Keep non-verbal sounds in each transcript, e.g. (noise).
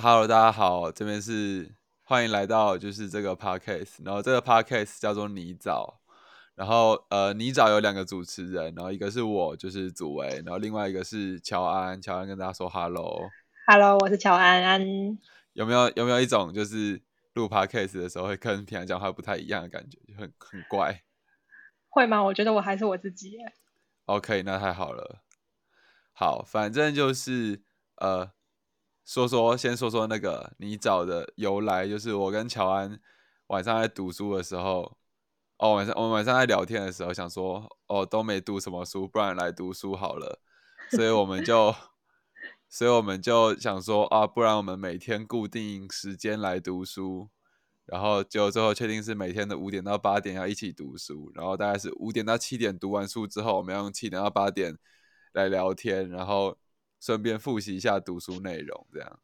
Hello，大家好，这边是欢迎来到就是这个 podcast，然后这个 podcast 叫做泥沼，然后呃泥沼有两个主持人，然后一个是我就是祖维，然后另外一个是乔安，乔安跟大家说 Hello。Hello，我是乔安安。(laughs) 有没有有没有一种就是录 podcast 的时候会跟平常讲话不太一样的感觉，就很很怪会吗？我觉得我还是我自己耶。？OK，那太好了。好，反正就是呃，说说先说说那个你找的由来，就是我跟乔安晚上在读书的时候，哦，晚上我们晚上在聊天的时候，想说哦都没读什么书，不然来读书好了，所以我们就，所以我们就想说啊，不然我们每天固定时间来读书，然后就最后确定是每天的五点到八点要一起读书，然后大概是五点到七点读完书之后，我们要用七点到八点来聊天，然后顺便复习一下读书内容，这样。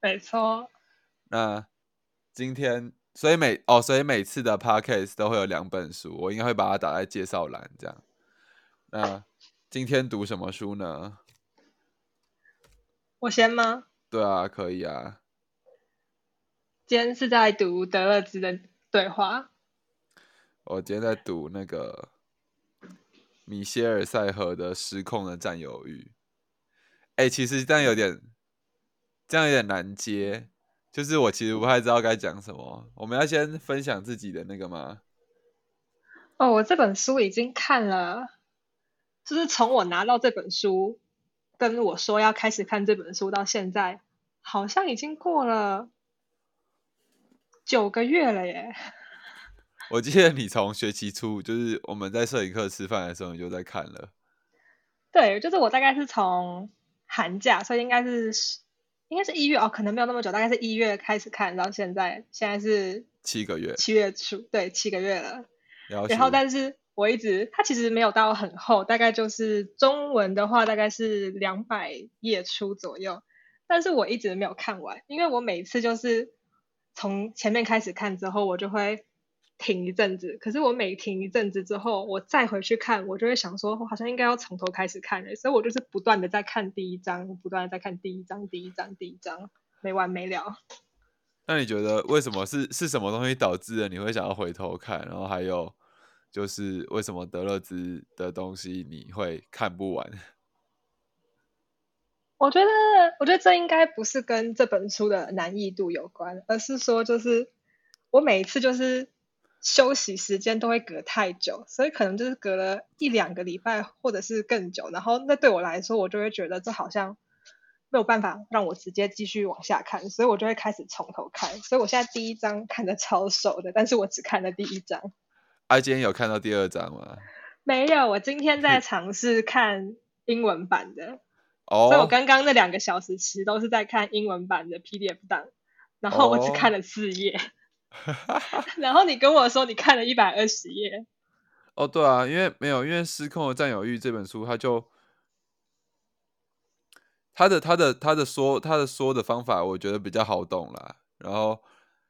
没错，那今天，所以每哦，所以每次的 podcast 都会有两本书，我应该会把它打在介绍栏这样。那今天读什么书呢？我先吗？对啊，可以啊。今天是在读德勒兹的对话。我今天在读那个米歇尔·塞河的《失控的占有欲》。哎，其实这样有点，这样有点难接。就是我其实不太知道该讲什么。我们要先分享自己的那个吗？哦，我这本书已经看了，就是从我拿到这本书，跟我说要开始看这本书到现在，好像已经过了九个月了耶。我记得你从学期初，就是我们在摄影课吃饭的时候，你就在看了。对，就是我大概是从寒假，所以应该是应该是一月哦，可能没有那么久，大概是一月开始看到现在，现在是七个月，七月初，对，七个月了。然然后，但是我一直它其实没有到很厚，大概就是中文的话大概是两百页出左右，但是我一直没有看完，因为我每次就是从前面开始看之后，我就会停一阵子，可是我每停一阵子之后，我再回去看，我就会想说，我好像应该要从头开始看了，所以我就是不断的在看第一章，不断的在看第一章，第一章，第一章，没完没了。那你觉得为什么是是什么东西导致了你会想要回头看？然后还有就是为什么德勒兹的东西你会看不完？(laughs) 我觉得，我觉得这应该不是跟这本书的难易度有关，而是说就是我每一次就是休息时间都会隔太久，所以可能就是隔了一两个礼拜或者是更久，然后那对我来说，我就会觉得这好像没有办法让我直接继续往下看，所以我就会开始从头看。所以我现在第一章看的超熟的，但是我只看了第一章。啊，今天有看到第二章吗？没有，我今天在尝试看英文版的。哦，所以我刚刚那两个小时其实都是在看英文版的 PDF 档，然后我只看了四页。(laughs) 然后你跟我说你看了一百二十页。哦，对啊，因为没有，因为《失控的占有欲》这本书，它就他的他的他的说他的说的方法，我觉得比较好懂啦。然后，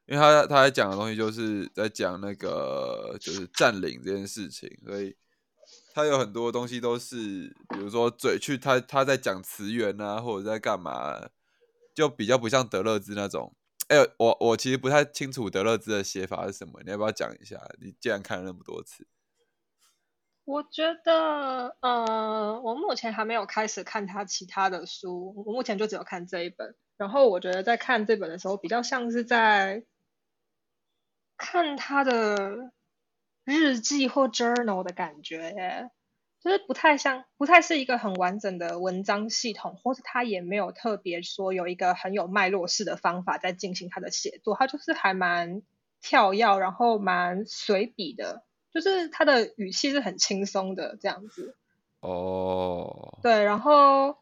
因为他他在讲的东西就是在讲那个就是占领这件事情，所以他有很多东西都是，比如说嘴去他他在讲词源啊，或者在干嘛，就比较不像德勒兹那种。哎、我我其实不太清楚德勒兹的写法是什么，你要不要讲一下？你既然看了那么多次。我觉得，呃，我目前还没有开始看他其他的书，我目前就只有看这一本。然后我觉得在看这本的时候，比较像是在看他的日记或 journal 的感觉耶，就是不太像，不太是一个很完整的文章系统，或是他也没有特别说有一个很有脉络式的方法在进行他的写作，他就是还蛮跳跃，然后蛮随笔的。就是他的语气是很轻松的这样子，哦，对，然后，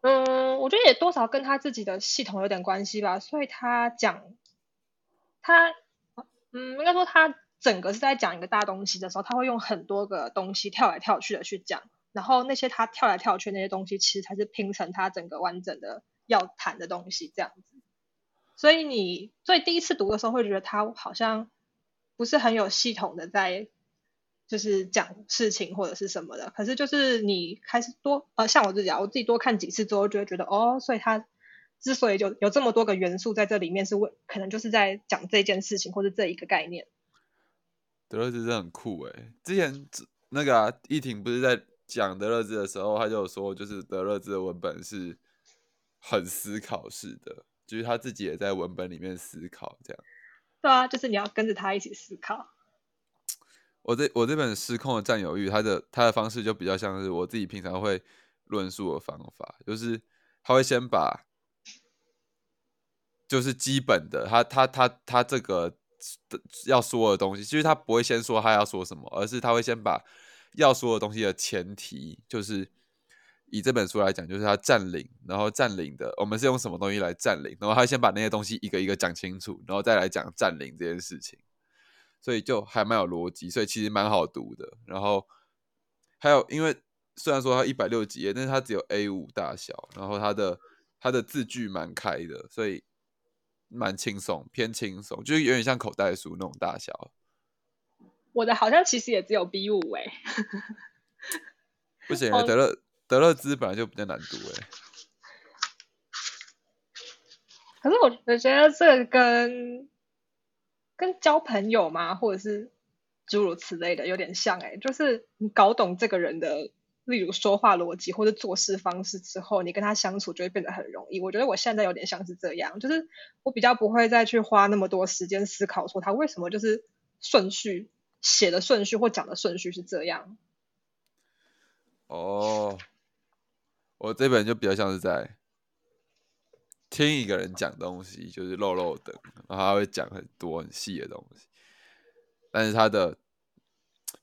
嗯，我觉得也多少跟他自己的系统有点关系吧，所以他讲，他，嗯，应该说他整个是在讲一个大东西的时候，他会用很多个东西跳来跳去的去讲，然后那些他跳来跳去那些东西，其实才是拼成他整个完整的要谈的东西这样子，所以你所以第一次读的时候会觉得他好像。不是很有系统的在就是讲事情或者是什么的，可是就是你开始多呃，像我自己啊，我自己多看几次之后，就会觉得哦，所以他之所以就有这么多个元素在这里面，是为可能就是在讲这件事情或者这一个概念。德勒兹真的很酷诶，之前那个啊，一婷不是在讲德勒兹的时候，他就有说，就是德勒兹的文本是很思考式的，就是他自己也在文本里面思考这样。对啊，就是你要跟着他一起思考。我这我这本《失控的占有欲》，他的他的方式就比较像是我自己平常会论述的方法，就是他会先把就是基本的，他他他他这个的要说的东西，其实他不会先说他要说什么，而是他会先把要说的东西的前提，就是以这本书来讲，就是他占领，然后占领的我们是用什么东西来占领，然后他先把那些东西一个一个讲清楚，然后再来讲占领这件事情。所以就还蛮有逻辑，所以其实蛮好读的。然后还有，因为虽然说它一百六十几页，但是它只有 A 五大小，然后它的它的字距蛮开的，所以蛮轻松，偏轻松，就是有点像口袋书那种大小。我的好像其实也只有 B 五哎，不行，德勒德勒兹本来就比较难读哎。可是我我觉得这跟跟交朋友嘛，或者是诸如此类的，有点像哎，就是你搞懂这个人的，例如说话逻辑或者做事方式之后，你跟他相处就会变得很容易。我觉得我现在有点像是这样，就是我比较不会再去花那么多时间思考说他为什么就是顺序写的顺序或讲的顺序是这样。哦，我这本就比较像是在。听一个人讲东西就是漏漏的，然后他会讲很多很细的东西，但是他的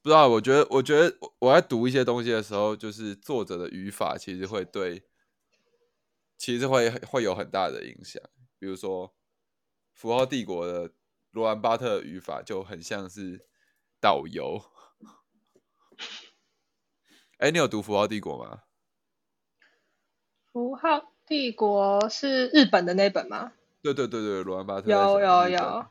不知道，我觉得，我觉得我在读一些东西的时候，就是作者的语法其实会对，其实会会有很大的影响。比如说《符号帝国》的罗兰巴特语法就很像是导游。哎，你有读《符号帝国》吗？符号。帝国是日本的那本吗？对对对对，罗兰巴特有有有。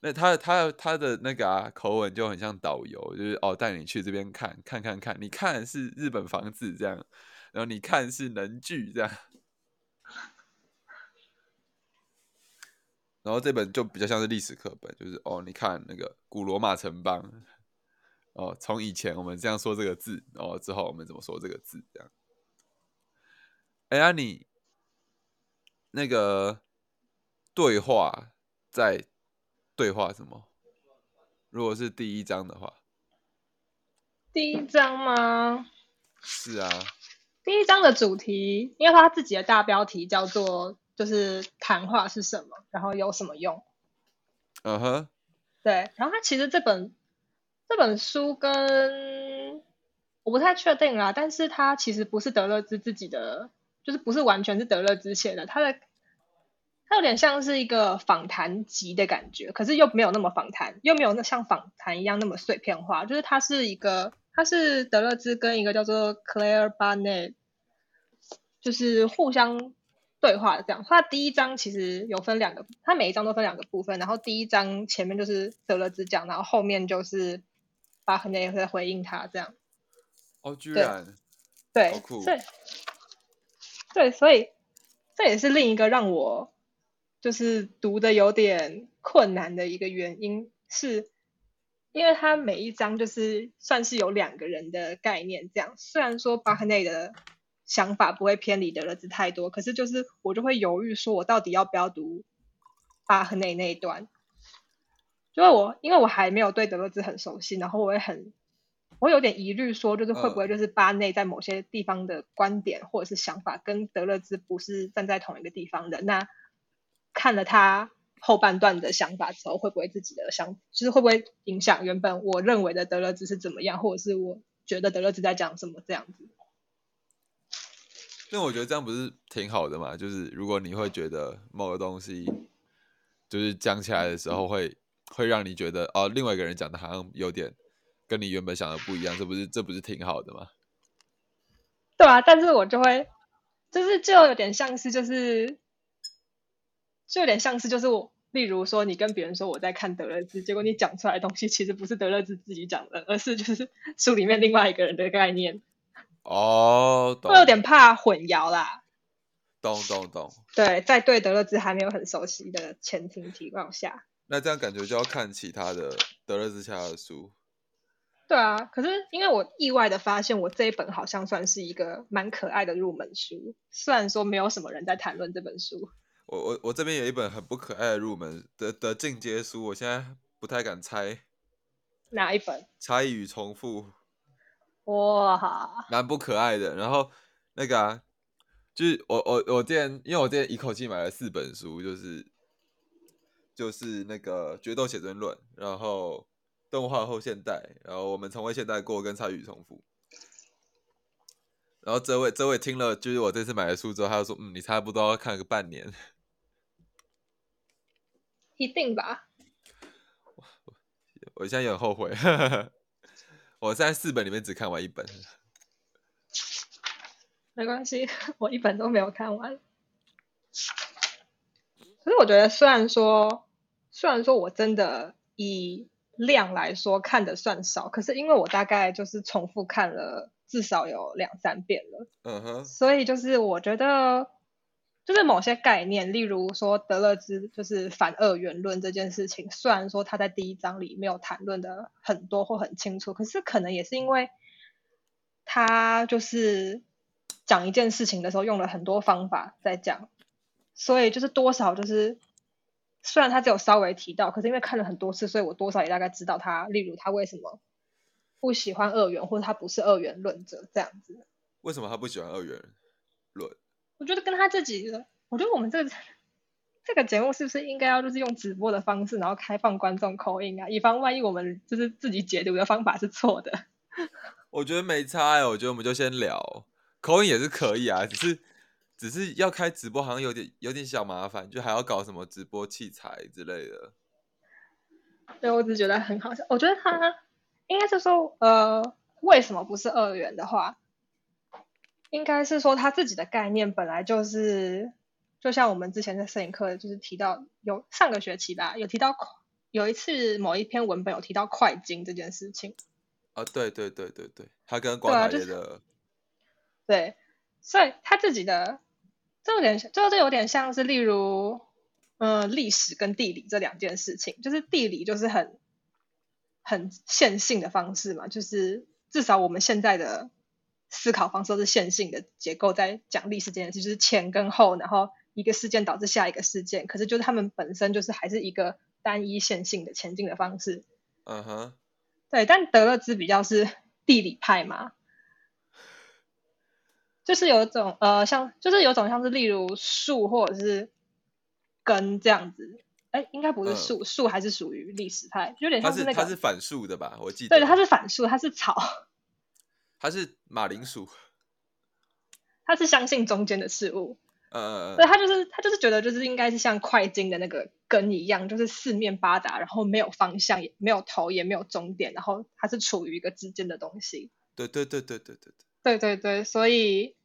那他他他的那个啊口吻就很像导游，就是哦带你去这边看看看看，你看是日本房子这样，然后你看是能剧这样。(laughs) 然后这本就比较像是历史课本，就是哦你看那个古罗马城邦，哦从以前我们这样说这个字，然后之后我们怎么说这个字这样。哎呀你。那个对话在对话什么？如果是第一章的话，第一章吗？是啊。第一章的主题，因为他自己的大标题叫做“就是谈话是什么，然后有什么用”。嗯哼。对，然后他其实这本这本书跟我不太确定啊，但是他其实不是德勒兹自己的。就是不是完全是德勒兹写的，他的他有点像是一个访谈集的感觉，可是又没有那么访谈，又没有那像访谈一样那么碎片化。就是它是一个，它是德勒兹跟一个叫做 Claire Barnett，就是互相对话的这样。它第一章其实有分两个，它每一章都分两个部分，然后第一章前面就是德勒兹讲，然后后面就是巴赫内在回应他这样。哦，居然，对，对。对，所以这也是另一个让我就是读的有点困难的一个原因，是因为它每一章就是算是有两个人的概念这样。虽然说巴赫内的想法不会偏离德勒兹太多，可是就是我就会犹豫，说我到底要不要读巴赫内那一段？因为我因为我还没有对德勒兹很熟悉，然后我也很。我有点疑虑，说就是会不会就是巴内在某些地方的观点或者是想法跟德勒兹不是站在同一个地方的？那看了他后半段的想法之后，会不会自己的想，就是会不会影响原本我认为的德勒兹是怎么样，或者是我觉得德勒兹在讲什么这样子？那我觉得这样不是挺好的嘛？就是如果你会觉得某个东西就是讲起来的时候，会会让你觉得哦，另外一个人讲的好像有点。跟你原本想的不一样，这不是这不是挺好的吗？对啊，但是我就会，就是就有点像是，就是就有点像是，就是我，例如说，你跟别人说我在看德勒兹，结果你讲出来的东西其实不是德勒兹自己讲的，而是就是 (laughs) 书里面另外一个人的概念。哦，会有点怕混淆啦。懂懂懂。对，在对德勒兹还没有很熟悉的前提情况下，那这样感觉就要看其他的德勒兹下的书。对啊，可是因为我意外的发现，我这一本好像算是一个蛮可爱的入门书，虽然说没有什么人在谈论这本书。我我我这边有一本很不可爱的入门的的进阶书，我现在不太敢猜。哪一本？差异与重复。哇，蛮不可爱的。然后那个啊，就是我我我之前，因为我之前一口气买了四本书，就是就是那个决斗写真论，然后动画后现代，然后我们从未现代过跟差异与重复。然后这位这位听了就是我这次买的书之后，他就说：“嗯，你差不多要看个半年。”一定吧。我现在有点后悔，(laughs) 我在四本里面只看完一本。没关系，我一本都没有看完。可是我觉得，虽然说，虽然说我真的以量来说看的算少，可是因为我大概就是重复看了至少有两三遍了，嗯哼，所以就是我觉得。就是某些概念，例如说德勒兹就是反二元论这件事情，虽然说他在第一章里没有谈论的很多或很清楚，可是可能也是因为他就是讲一件事情的时候用了很多方法在讲，所以就是多少就是虽然他只有稍微提到，可是因为看了很多次，所以我多少也大概知道他，例如他为什么不喜欢二元，或者他不是二元论者这样子。为什么他不喜欢二元论？我觉得跟他自己的，我觉得我们这个这个节目是不是应该要就是用直播的方式，然后开放观众口音啊，以防万一我们就是自己解读的方法是错的。(laughs) 我觉得没差哎，我觉得我们就先聊口音也是可以啊，只是只是要开直播好像有点有点小麻烦，就还要搞什么直播器材之类的。对，我只觉得很好笑。我觉得他应该是说，呃，为什么不是二元的话？应该是说他自己的概念本来就是，就像我们之前在摄影课就是提到，有上个学期吧，有提到有一次某一篇文本有提到快金这件事情。啊，对对对对对，他跟广大的，对，所以他自己的这有点，就这有点像是例如，嗯，历史跟地理这两件事情，就是地理就是很很线性的方式嘛，就是至少我们现在的。思考方式是线性的结构，在讲历史这件事，就是前跟后，然后一个事件导致下一个事件。可是就是他们本身就是还是一个单一线性的前进的方式。嗯哼，对。但德勒兹比较是地理派嘛，就是有一种呃，像就是有种像是例如树或者是根这样子。哎，应该不是树，树还是属于历史派，有点像是那个。它是反树的吧？我记得。对，它是反树，它是草。他是马铃薯，(laughs) 他是相信中间的事物，呃，对他就是他就是觉得就是应该是像快金的那个根一样，就是四面八达，然后没有方向，也没有头，也没有终点，然后它是处于一个之间的东西。对对对对对对对对对，所以，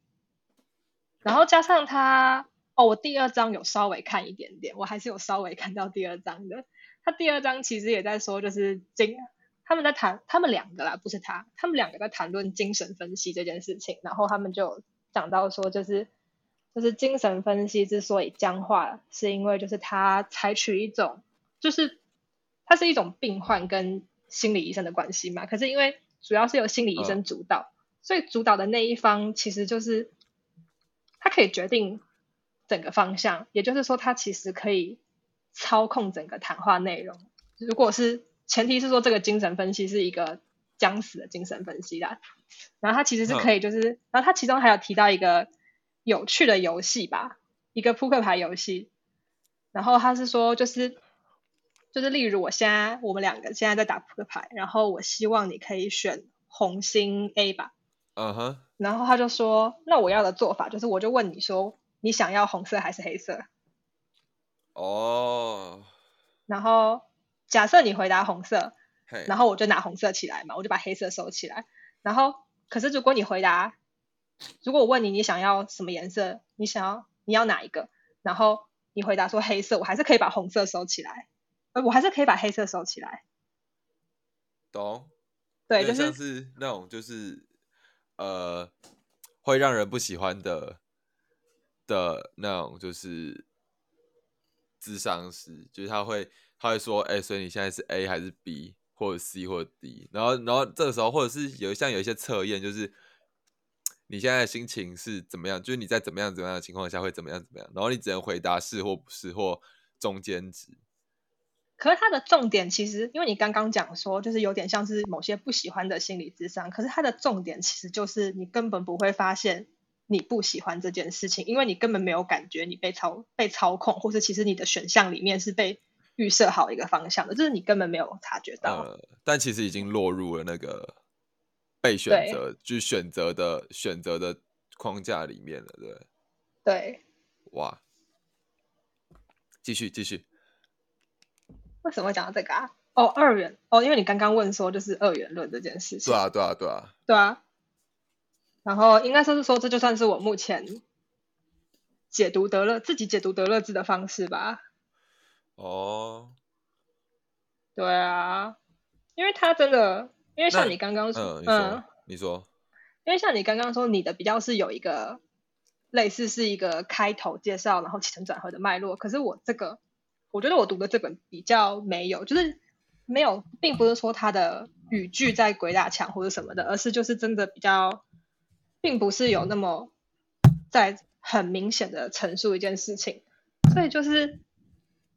然后加上他，哦，我第二章有稍微看一点点，我还是有稍微看到第二章的。他第二章其实也在说，就是金。他们在谈，他们两个啦，不是他，他们两个在谈论精神分析这件事情。然后他们就讲到说，就是就是精神分析之所以僵化，是因为就是他采取一种，就是它是一种病患跟心理医生的关系嘛。可是因为主要是由心理医生主导，所以主导的那一方其实就是他可以决定整个方向，也就是说他其实可以操控整个谈话内容。如果是前提是说这个精神分析是一个将死的精神分析啦，然后他其实是可以，就是，然后他其中还有提到一个有趣的游戏吧，一个扑克牌游戏，然后他是说就是，就是例如我现在我们两个现在在打扑克牌，然后我希望你可以选红心 A 吧，嗯哼，然后他就说，那我要的做法就是，我就问你说，你想要红色还是黑色？哦，然后。假设你回答红色，然后我就拿红色起来嘛，我就把黑色收起来。然后，可是如果你回答，如果我问你你想要什么颜色，你想要你要哪一个，然后你回答说黑色，我还是可以把红色收起来，呃，我还是可以把黑色收起来。懂？对，就是像是那种就是呃会让人不喜欢的的那种就是智商师，就是他会他会说，哎、所以你现在是 A 还是 B 或者 C 或者 D，然后然后这个时候或者是有像有一些测验，就是你现在的心情是怎么样，就是你在怎么样怎么样的情况下会怎么样怎么样，然后你只能回答是或不是或中间值。可是它的重点其实，因为你刚刚讲说，就是有点像是某些不喜欢的心理智商，可是它的重点其实就是你根本不会发现你不喜欢这件事情，因为你根本没有感觉你被操被操控，或是其实你的选项里面是被预设好一个方向的，就是你根本没有察觉到。呃，但其实已经落入了那个被选对择，就是选择的选择的框架里面了，对不对？对，哇，继续继续，为什么会讲到这个啊？哦，二元哦，因为你刚刚问说就是二元论这件事情，对啊对啊对啊，对啊。然后应该算是说，这就算是我目前解读德勒自己解读德勒字的方式吧。哦，对啊，因为他真的，因为像你刚刚嗯，说，你说、嗯，你说，因为像你刚刚说，你的比较是有一个类似是一个开头介绍，然后起承转合的脉络。可是我这个，我觉得我读的这本比较没有，就是没有，并不是说他的语句在鬼打墙或者什么的，而是就是真的比较，并不是有那么在很明显的陈述一件事情，所以就是。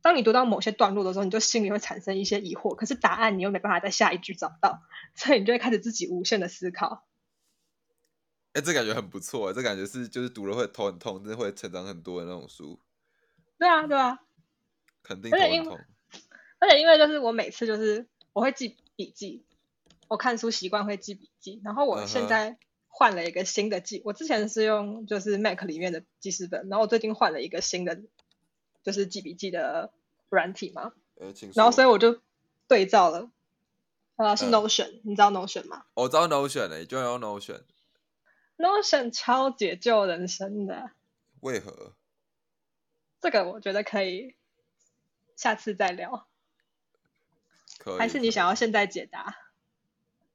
当你读到某些段落的时候，你就心里会产生一些疑惑，可是答案你又没办法在下一句找到，所以你就会开始自己无限的思考。哎、这感觉很不错，这感觉是就是读了会头很痛，真的会成长很多的那种书，对啊，对啊，肯定头很痛。而且因为就是我每次就是我会记笔记，我看书习惯会记笔记，然后我现在换了一个新的记，我之前是用就是 Mac 里面的记事本，然后我最近换了一个新的就是记笔记的软体嘛，呃，请。然后所以我就对照了，呃，是嗯 Notion，、你知道 Notion 吗我知道 Notion 诶、就要用 Notion，？Notion 超解救人生的，为何？这个我觉得可以下次再聊，可以？还是你想要现在解答？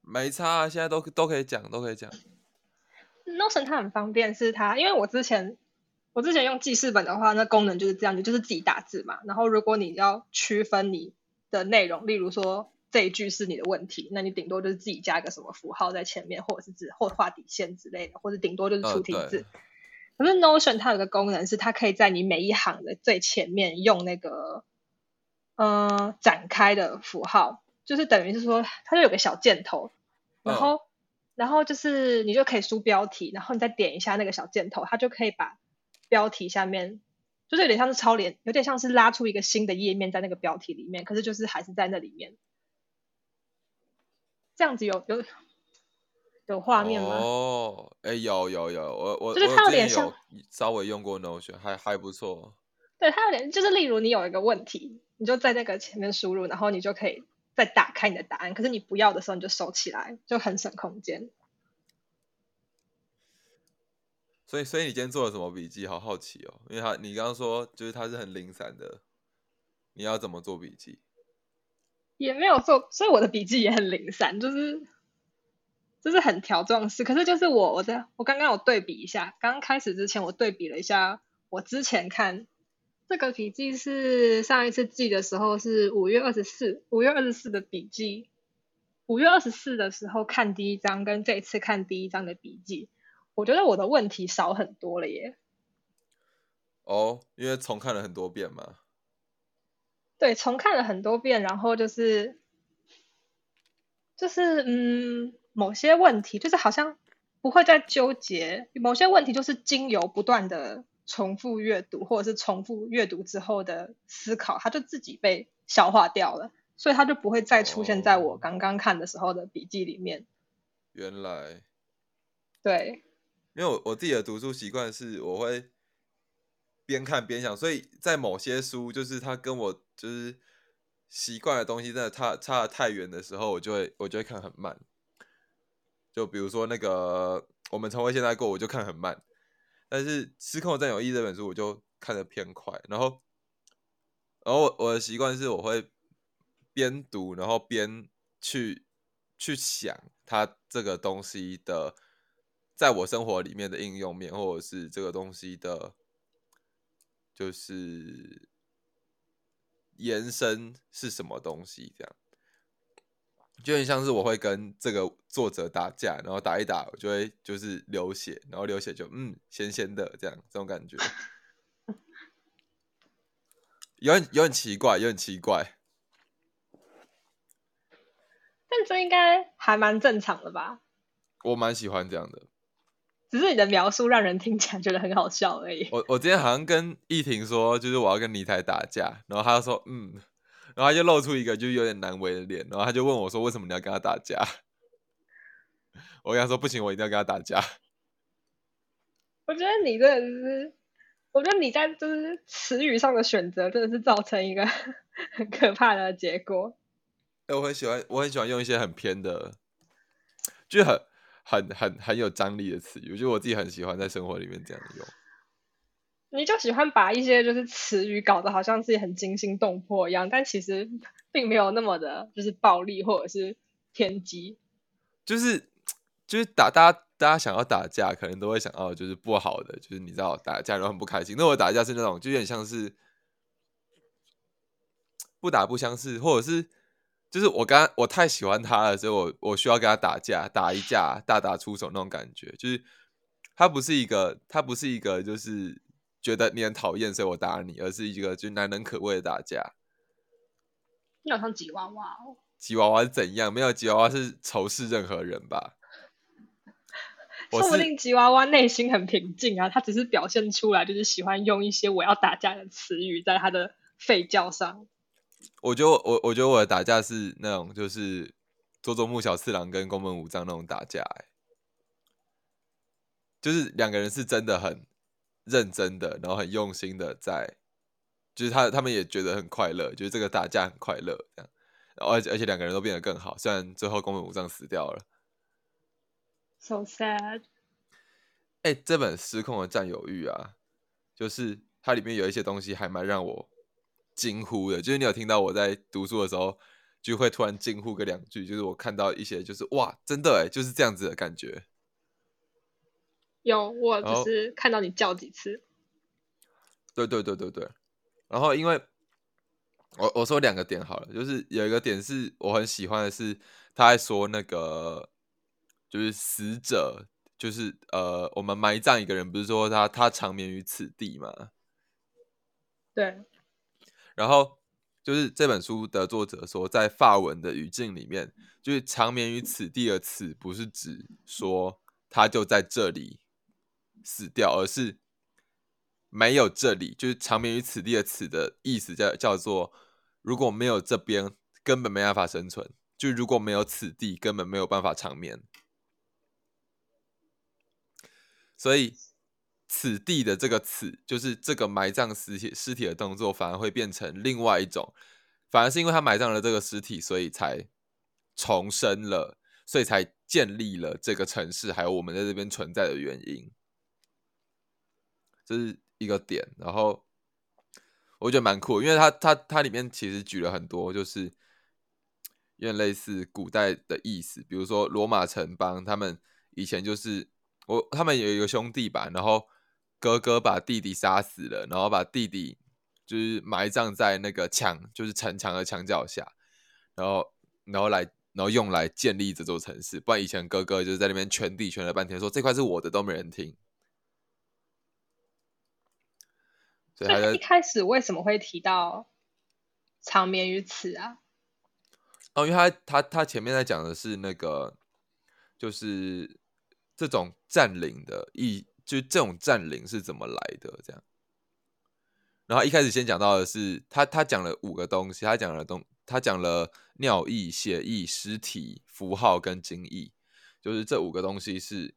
没差、啊，现在都都可以讲，都可以讲。Notion 它很方便，是它，因为我之前我之前用记事本的话，那功能就是这样，你就是自己打字嘛。然后如果你要区分你的内容，例如说这一句是你的问题，那你顶多就是自己加一个什么符号在前面，或者是字或画底线之类的，或者顶多就是呃出题字。对可是 Notion 它有个功能是，它可以在你每一行的最前面用那个呃展开的符号，就是等于是说它就有个小箭头，然嗯后、然后就是你就可以输标题，然后你再点一下那个小箭头，它就可以把标题下面就是有点像是超联，有点像是拉出一个新的页面在那个标题里面，可是就是还是在那里面。这样子有有有画面吗？哦，哎、有有有，我我就是我它有点像有稍微用过 Notion，还还不错。对，它有点就是，例如你有一个问题，你就在那个前面输入，然后你就可以再打开你的答案。可是你不要的时候，你就收起来，就很省空间。所以所以你今天做了什么笔记？好好奇哦，因为他你刚刚说就是它是很零散的，你要怎么做笔记？也没有做，所以我的笔记也很零散，就是就是很条状式。可是就是我我在我刚刚有对比一下，刚刚开始之前我对比了一下，我之前看这个笔记是上一次记的时候是五月二十四，五月二十四的笔记，五月二十四的时候看第一章跟这一次看第一章的笔记，我觉得我的问题少很多了耶。哦，因为重看了很多遍嘛。对，重看了很多遍，然后就是就是嗯，某些问题就是好像不会再纠结，某些问题就是经由不断的重复阅读或者是重复阅读之后的思考，它就自己被消化掉了，所以它就不会再出现在我哦刚刚看的时候的笔记里面。原来，对，因为我我自己的读书习惯是我会边看边想，所以在某些书就是它跟我就是习惯的东西真的差差的太远的时候，我就会我就会看很慢。就比如说那个我们从未现在过，我就看很慢，但是《失控的占有欲》这本书我就看得偏快，然后然后我我的习惯是我会边读，然后边去去想它这个东西的在我生活里面的应用面，或者是这个东西的就是延伸是什么东西，这样。就很像是我会跟这个作者打架，然后打一打，我就会就是流血，然后流血就嗯咸咸的这样，这种感觉，有点有点奇怪，有点奇怪，(laughs) 但这应该还蛮正常的吧？我蛮喜欢这样的。只是你的描述让人听起来觉得很好笑而已。我我今天好像跟易婷说，就是我要跟李台打架，然后他就说嗯，然后他就露出一个就是有点难为的脸，然后他就问我说为什么你要跟他打架？(laughs) 我跟他说不行，我一定要跟他打架。(laughs) 我觉得你真的是，我觉得你在就是词语上的选择真的是造成一个 (laughs) 很可怕的结果。哎，我很喜欢，我很喜欢用一些很偏的，就很。很很很有张力的词语，我觉得我自己很喜欢在生活里面这样用。你就喜欢把一些就是词语搞得好像自己很惊心动魄一样，但其实并没有那么的，就是暴力或者是偏激。就是就是打大家大家想要打架，可能都会想到就是不好的，就是你知道打架然后很不开心。那我打架是那种就有点像是不打不相识，或者是。就是我刚我太喜欢他了，所以我我需要跟他打架，打一架，大打出手那种感觉。就是他不是一个，他不是一个，就是觉得你很讨厌，所以我打你，而是一个就难能可贵的打架。你好像吉娃娃哦。吉娃娃是怎样？没有吉娃娃是仇视任何人吧？说不定吉娃娃内心很平静啊，他只是表现出来就是喜欢用一些我要打架的词语在他的吠叫上。我觉得我我觉得我的打架是那种就是佐佐木小次郎跟宫本武藏那种打架，就是两个人是真的很认真的，然后很用心的在，就是他他们也觉得很快乐，就是这个打架很快乐这样，然后而且而且两个人都变得更好，虽然最后宫本武藏死掉了，so sad。哎，这本失控的占有欲啊，就是它里面有一些东西还蛮让我。惊呼的，就是你有听到我在读书的时候，就会突然惊呼个两句，就是我看到一些，就是哇，真的哎，就是这样子的感觉。有，我只是看到你叫几次。(laughs) 对对对对对。然后，因为我我说两个点好了，就是有一个点是我很喜欢的是，他在说那个，就是死者，就是呃，我们埋葬一个人，不是说他他长眠于此地嘛？对。然后就是这本书的作者说，在法文的语境里面，就是长眠于此地的“此”不是指说他就在这里死掉，而是没有这里，就是长眠于此地的“此”的意思叫叫做如果没有这边，根本没办法生存；就如果没有此地，根本没有办法长眠。所以。此地的这个“此”，就是这个埋葬尸体尸体的动作，反而会变成另外一种，反而是因为他埋葬了这个尸体，所以才重生了，所以才建立了这个城市，还有我们在这边存在的原因，这是一个点。然后我觉得蛮酷，因为它它它里面其实举了很多，就是有点类似古代的意思，比如说罗马城邦，他们以前就是我他们有一个兄弟吧，然后。哥哥把弟弟杀死了，然后把弟弟就是埋葬在那个墙，就是城墙的墙角下，然后，然后来，然后用来建立这座城市。不然以前哥哥就是在那边圈地圈了半天，说这块是我的，都没人听。所以一开始为什么会提到长眠于此啊？哦，因为他他他前面在讲的是那个，就是这种占领的意。就这种占领是怎么来的？这样，然后一开始先讲到的是他，他讲了五个东西，他讲了东，他讲了尿意、血意、尸体、符号跟精意，就是这五个东西是，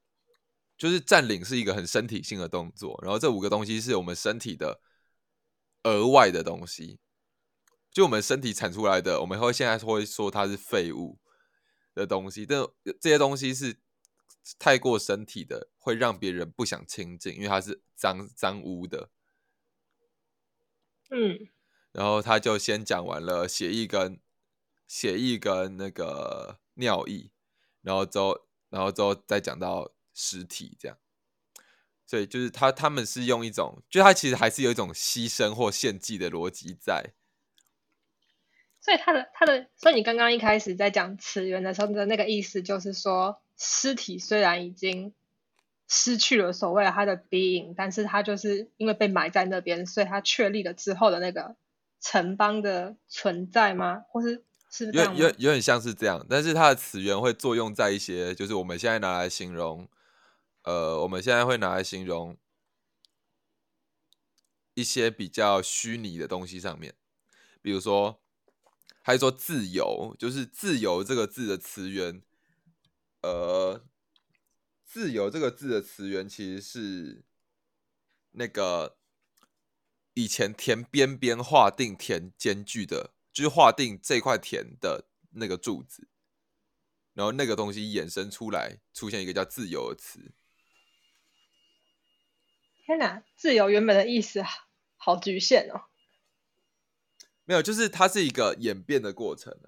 就是占领是一个很身体性的动作，然后这五个东西是我们身体的额外的东西，就我们身体产出来的，我们会现在会说它是废物的东西，但这些东西是。太过身体的会让别人不想亲近，因为它是脏脏污的。嗯，然后他就先讲完了血液跟血液跟那个尿液，然后之后然后之后再讲到尸体这样。所以就是他他们是用一种，就他其实还是有一种牺牲或献祭的逻辑在。所以他的他的，所以你刚刚一开始在讲词源的时候的那个意思，就是说尸体虽然已经失去了所谓的它的 being，但是它就是因为被埋在那边，所以它确立了之后的那个城邦的存在吗？或是是有有有点像是这样，但是它的词源会作用在一些，就是我们现在拿来形容，呃，我们现在会拿来形容一些比较虚拟的东西上面，比如说。还说自由，就是自由这个字的词源，呃，自由这个字的词源其实是那个以前田边边划定田间距的，就是划定这块田的那个柱子，然后那个东西衍生出来，出现一个叫自由的词。天哪，自由原本的意思好局限哦。没有，就是它是一个演变的过程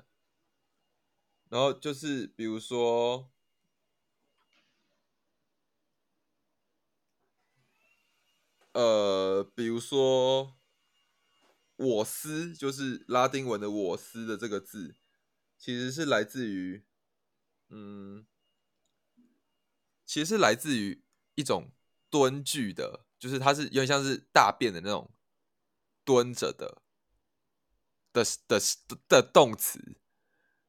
然后就是比如说，呃，比如说“我思”，就是拉丁文的“我思”的这个字，其实是来自于，嗯，其实是来自于一种蹲踞的，就是它是有点像是大便的那种蹲着的。的的的动词，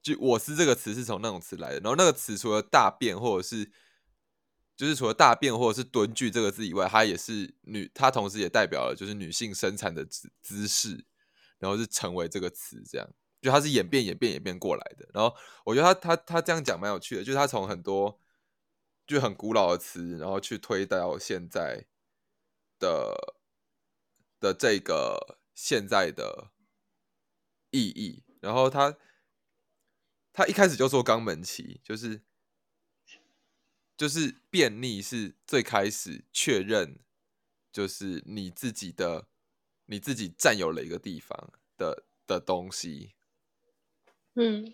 就“我思”这个词是从那种词来的。然后那个词除了大便或者是，就是除了大便或者是蹲句这个字以外，它也是女，它同时也代表了就是女性生产的姿姿势，然后是成为这个词这样，就它是演变演变演变过来的。然后我觉得他他他这样讲蛮有趣的，就是他从很多就很古老的词，然后去推到现在的的这个现在的。意义，然后他他一开始就说肛门期，就是就是便秘是最开始确认，就是你自己的你自己占有了一个地方的的东西，嗯，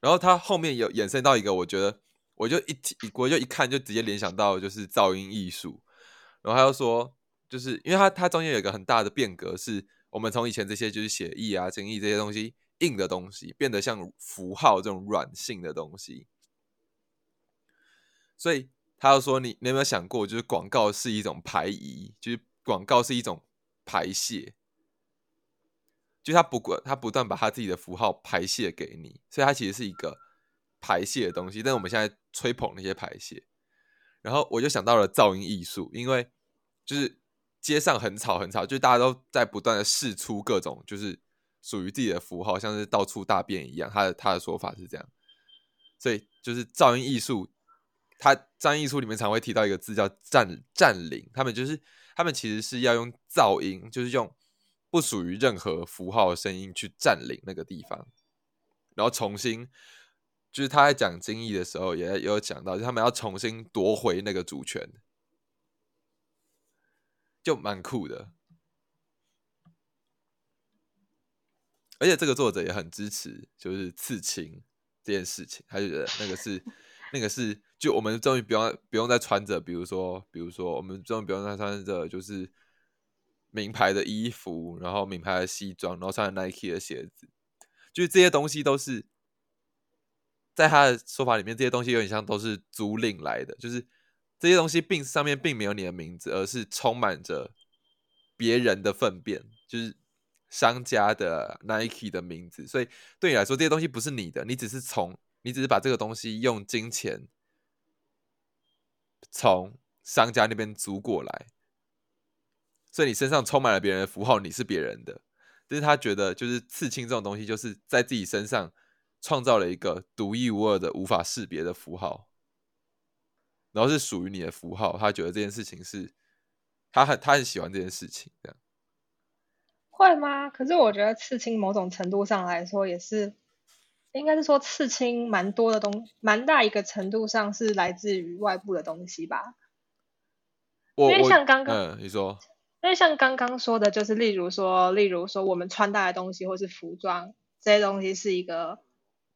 然后他后面有衍生到一个，我觉得我就一我就一看就直接联想到就是噪音艺术，然后他又说，就是因为他他中间有一个很大的变革是。我们从以前这些就是写意啊、精义这些东西硬的东西，变得像符号这种软性的东西。所以他又说：“你你有没有想过，就是广告是一种排遗，就是广告是一种排泄，就他不管他不断把他自己的符号排泄给你，所以它其实是一个排泄的东西。但是我们现在吹捧那些排泄，然后我就想到了噪音艺术，因为就是。”街上很吵很吵，就大家都在不断的试出各种就是属于自己的符号，像是到处大便一样。他的他的说法是这样，所以就是噪音艺术，他噪音艺术里面常会提到一个字叫占占领，他们就是他们其实是要用噪音，就是用不属于任何符号的声音去占领那个地方，然后重新就是他在讲经义的时候也有讲到，他们要重新夺回那个主权。就蛮酷的，而且这个作者也很支持，就是刺青这件事情。他就觉得那个是，(laughs) 那个是，就我们终于不用不用再穿着，比如说，比如说，我们终于不用再穿着就是名牌的衣服，然后名牌的西装，然后穿 Nike 的鞋子，就是这些东西都是在他的说法里面，这些东西有点像都是租赁来的，就是。这些东西并上面并没有你的名字，而是充满着别人的粪便，就是商家的 Nike 的名字。所以对你来说，这些东西不是你的，你只是从你只是把这个东西用金钱从商家那边租过来，所以你身上充满了别人的符号，你是别人的。但是他觉得，就是刺青这种东西，就是在自己身上创造了一个独一无二的、无法识别的符号。然后是属于你的符号，他觉得这件事情是，他很他很喜欢这件事情，这样会吗？可是我觉得刺青某种程度上来说也是，应该是说刺青蛮多的东，蛮大一个程度上是来自于外部的东西吧。因为像刚刚，嗯，你说，因为像刚刚说的，就是例如说，例如说我们穿戴的东西或是服装这些东西是一个，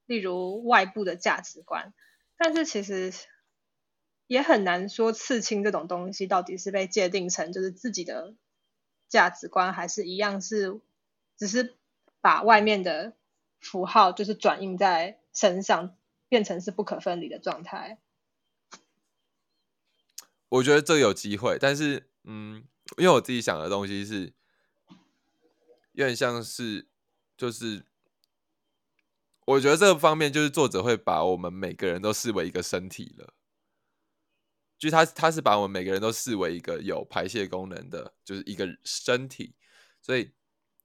例如外部的价值观，但是其实。也很难说刺青这种东西到底是被界定成就是自己的价值观，还是一样是只是把外面的符号就是转印在身上，变成是不可分离的状态。我觉得这有机会，但是嗯，因为我自己想的东西是有点像是就是。我觉得这个方面就是作者会把我们每个人都视为一个身体了，就是他他是把我们每个人都视为一个有排泄功能的，就是一个身体，所以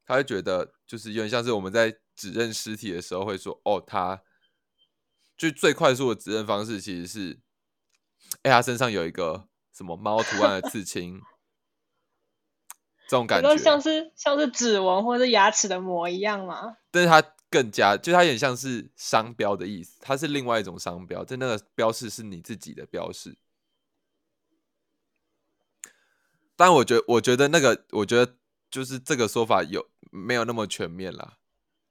他会觉得就是有点像是我们在指认尸体的时候会说，哦，他就最快速的指认方式其实是，哎，他身上有一个什么猫图案的刺青，这种感觉像是像是指纹或者牙齿的膜一样吗？但是他。更加，就它有点像是商标的意思，它是另外一种商标，在那个标示是你自己的标示。但我觉得，我觉得那个，我觉得就是这个说法有没有那么全面啦？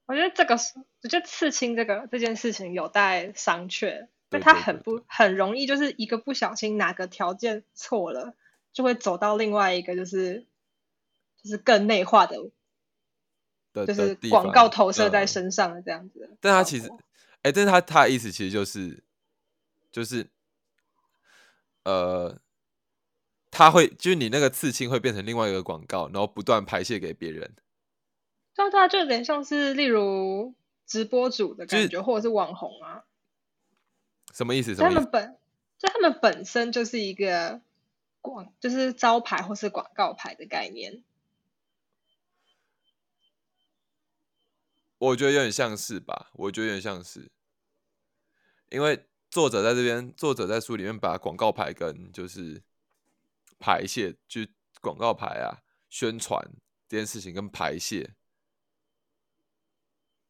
我觉得这个，我觉得刺青这个这件事情有待商榷，因为它很不很容易，就是一个不小心哪个条件错了，就会走到另外一个就是就是更内化的。就是广告投射在身上的这样子，但他其实，哎，但是他他的意思其实就是，就是，呃，他会就是你那个刺青会变成另外一个广告，然后不断排泄给别人。对啊，对啊，就有点像是例如直播主的感觉，或者是网红啊。什么意思？他们本就他们本身就是一个广，就是招牌或是广告牌的概念。我觉得有点像是吧，我觉得有点像是，因为作者在这边，作者在书里面把广告牌跟就是排泄，就广告牌啊，宣传这件事情跟排泄，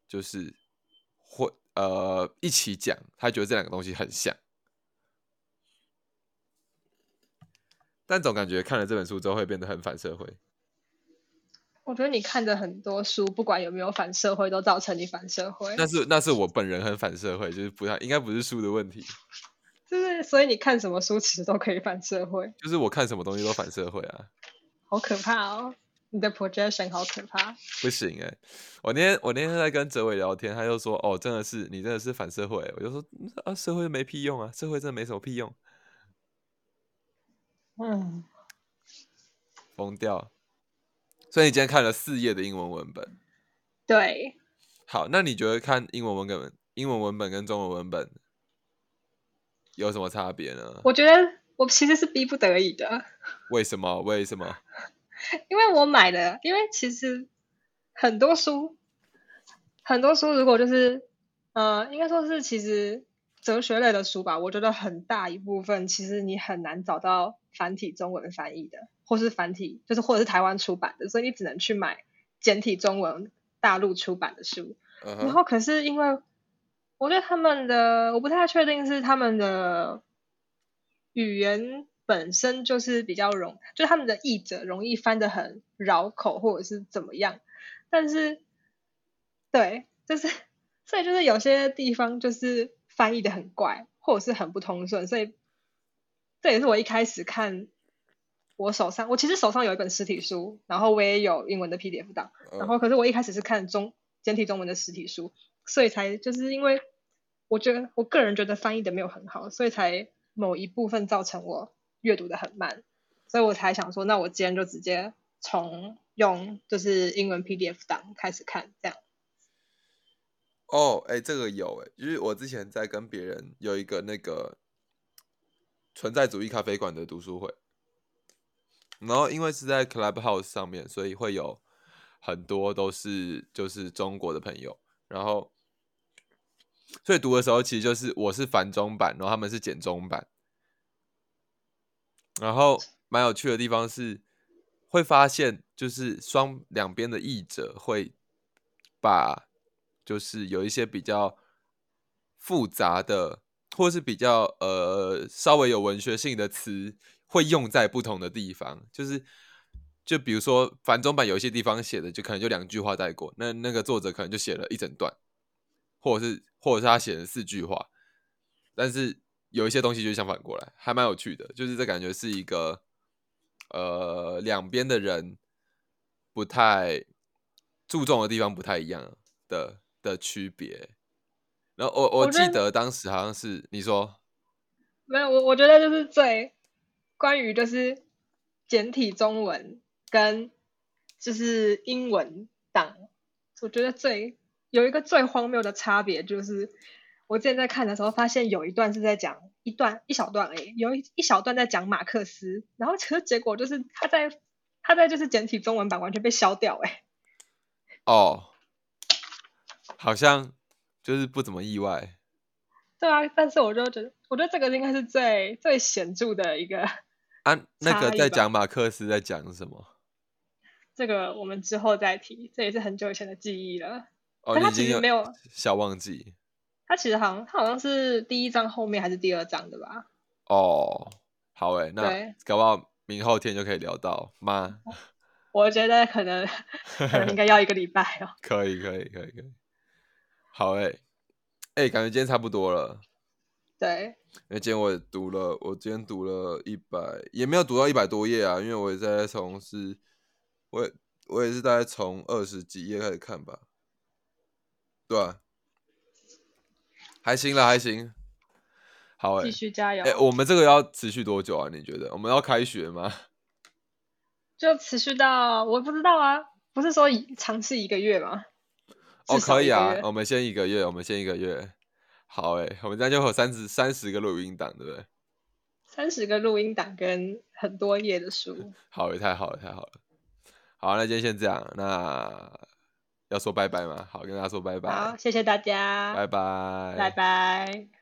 就是会呃一起讲，他觉得这两个东西很像，但总感觉看了这本书之后会变得很反社会。我觉得你看的很多书，不管有没有反社会，都造成你反社会。那是那是我本人很反社会，就是不太应该不是书的问题。就是所以你看什么书，其实都可以反社会。就是我看什么东西都反社会啊！好可怕哦，你的 projection 好可怕。不行哎，我那天我那天在跟哲伟聊天，他就说：“哦，真的是你真的是反社会。”我就说：“啊，社会没屁用啊，社会真的没什么屁用。”嗯，疯掉。所以你今天看了四页的英文文本，对。好，那你觉得看英文文本、英文文本跟中文文本有什么差别呢？我觉得我其实是逼不得已的。为什么？为什么？(laughs) 因为我买的，因为其实很多书，很多书如果就是，呃，应该说是其实哲学类的书吧，我觉得很大一部分其实你很难找到繁体中文翻译的。或是繁体，就是或者是台湾出版的，所以你只能去买简体中文大陆出版的书。然后可是因为我觉得他们的，我不太确定是他们的语言本身就是比较容，就他们的译者容易翻的很绕口，或者是怎么样。但是，对，就是所以就是有些地方就是翻译的很怪，或者是很不通顺，所以这也是我一开始看。我手上，我其实手上有一本实体书，然后我也有英文的 PDF 档，然后可是我一开始是看中简体中文的实体书，所以才就是因为我觉得我个人觉得翻译的没有很好，所以才某一部分造成我阅读的很慢，所以我才想说，那我今天就直接从用就是英文 PDF 档开始看这样。哦，哎，这个有哎，就是我之前在跟别人有一个那个存在主义咖啡馆的读书会。然后因为是在 Clubhouse 上面，所以会有很多都是就是中国的朋友。然后，所以读的时候其实就是我是繁中版，然后他们是简中版。然后蛮有趣的地方是，会发现就是双两边的译者会把就是有一些比较复杂的，或是比较呃稍微有文学性的词。会用在不同的地方，就是就比如说繁中版有一些地方写的就可能就两句话带过，那那个作者可能就写了一整段，或者是或者是他写了四句话，但是有一些东西就相反过来，还蛮有趣的。就是这感觉是一个呃两边的人不太注重的地方不太一样的的区别。然后我我记得得当时好像是你说没有，我我觉得就是最关于就是简体中文跟就是英文档，我觉得最有一个最荒谬的差别就是，我之前在看的时候发现有一段是在讲一段一小段而已，有一一小段在讲马克思，然后其实结果就是他在他在就是简体中文版完全被消掉、欸，哎，哦，好像就是不怎么意外。对啊，但是我就觉得，我觉得这个应该是最最显著的一个，啊，那个在讲马克思在讲什么？这个我们之后再提，这也是很久以前的记忆了。哦，但他其实没有小忘记他其实好像他好像是第一章后面还是第二章的吧？哦。好诶，那搞不好明后天就可以聊到吗？我觉得可能 (laughs) 可能应该要一个礼拜哦。(laughs) 可以，可以，可以，可以。好诶，哎、感觉今天差不多了。对，因为今天我也读了，我今天读了一百，也没有读到一百多页啊，因为我也在从是，我也我也是大概从二十几页开始看吧，对啊，还行了，还行。好诶、继续加油哎、，我们这个要持续多久啊？你觉得？我们要开学吗？就持续到我不知道啊，不是说一尝试一个月吗？哦，可以啊我们先一个月，我们先一个月。好诶、我们这样就会有三十三十个录音档，对不对？三十个录音档跟很多页的书，(laughs) 好诶、太好了，太好了。好，那今天先这样，那要说拜拜吗？好，跟大家说拜拜，好，谢谢大家，拜拜，拜拜。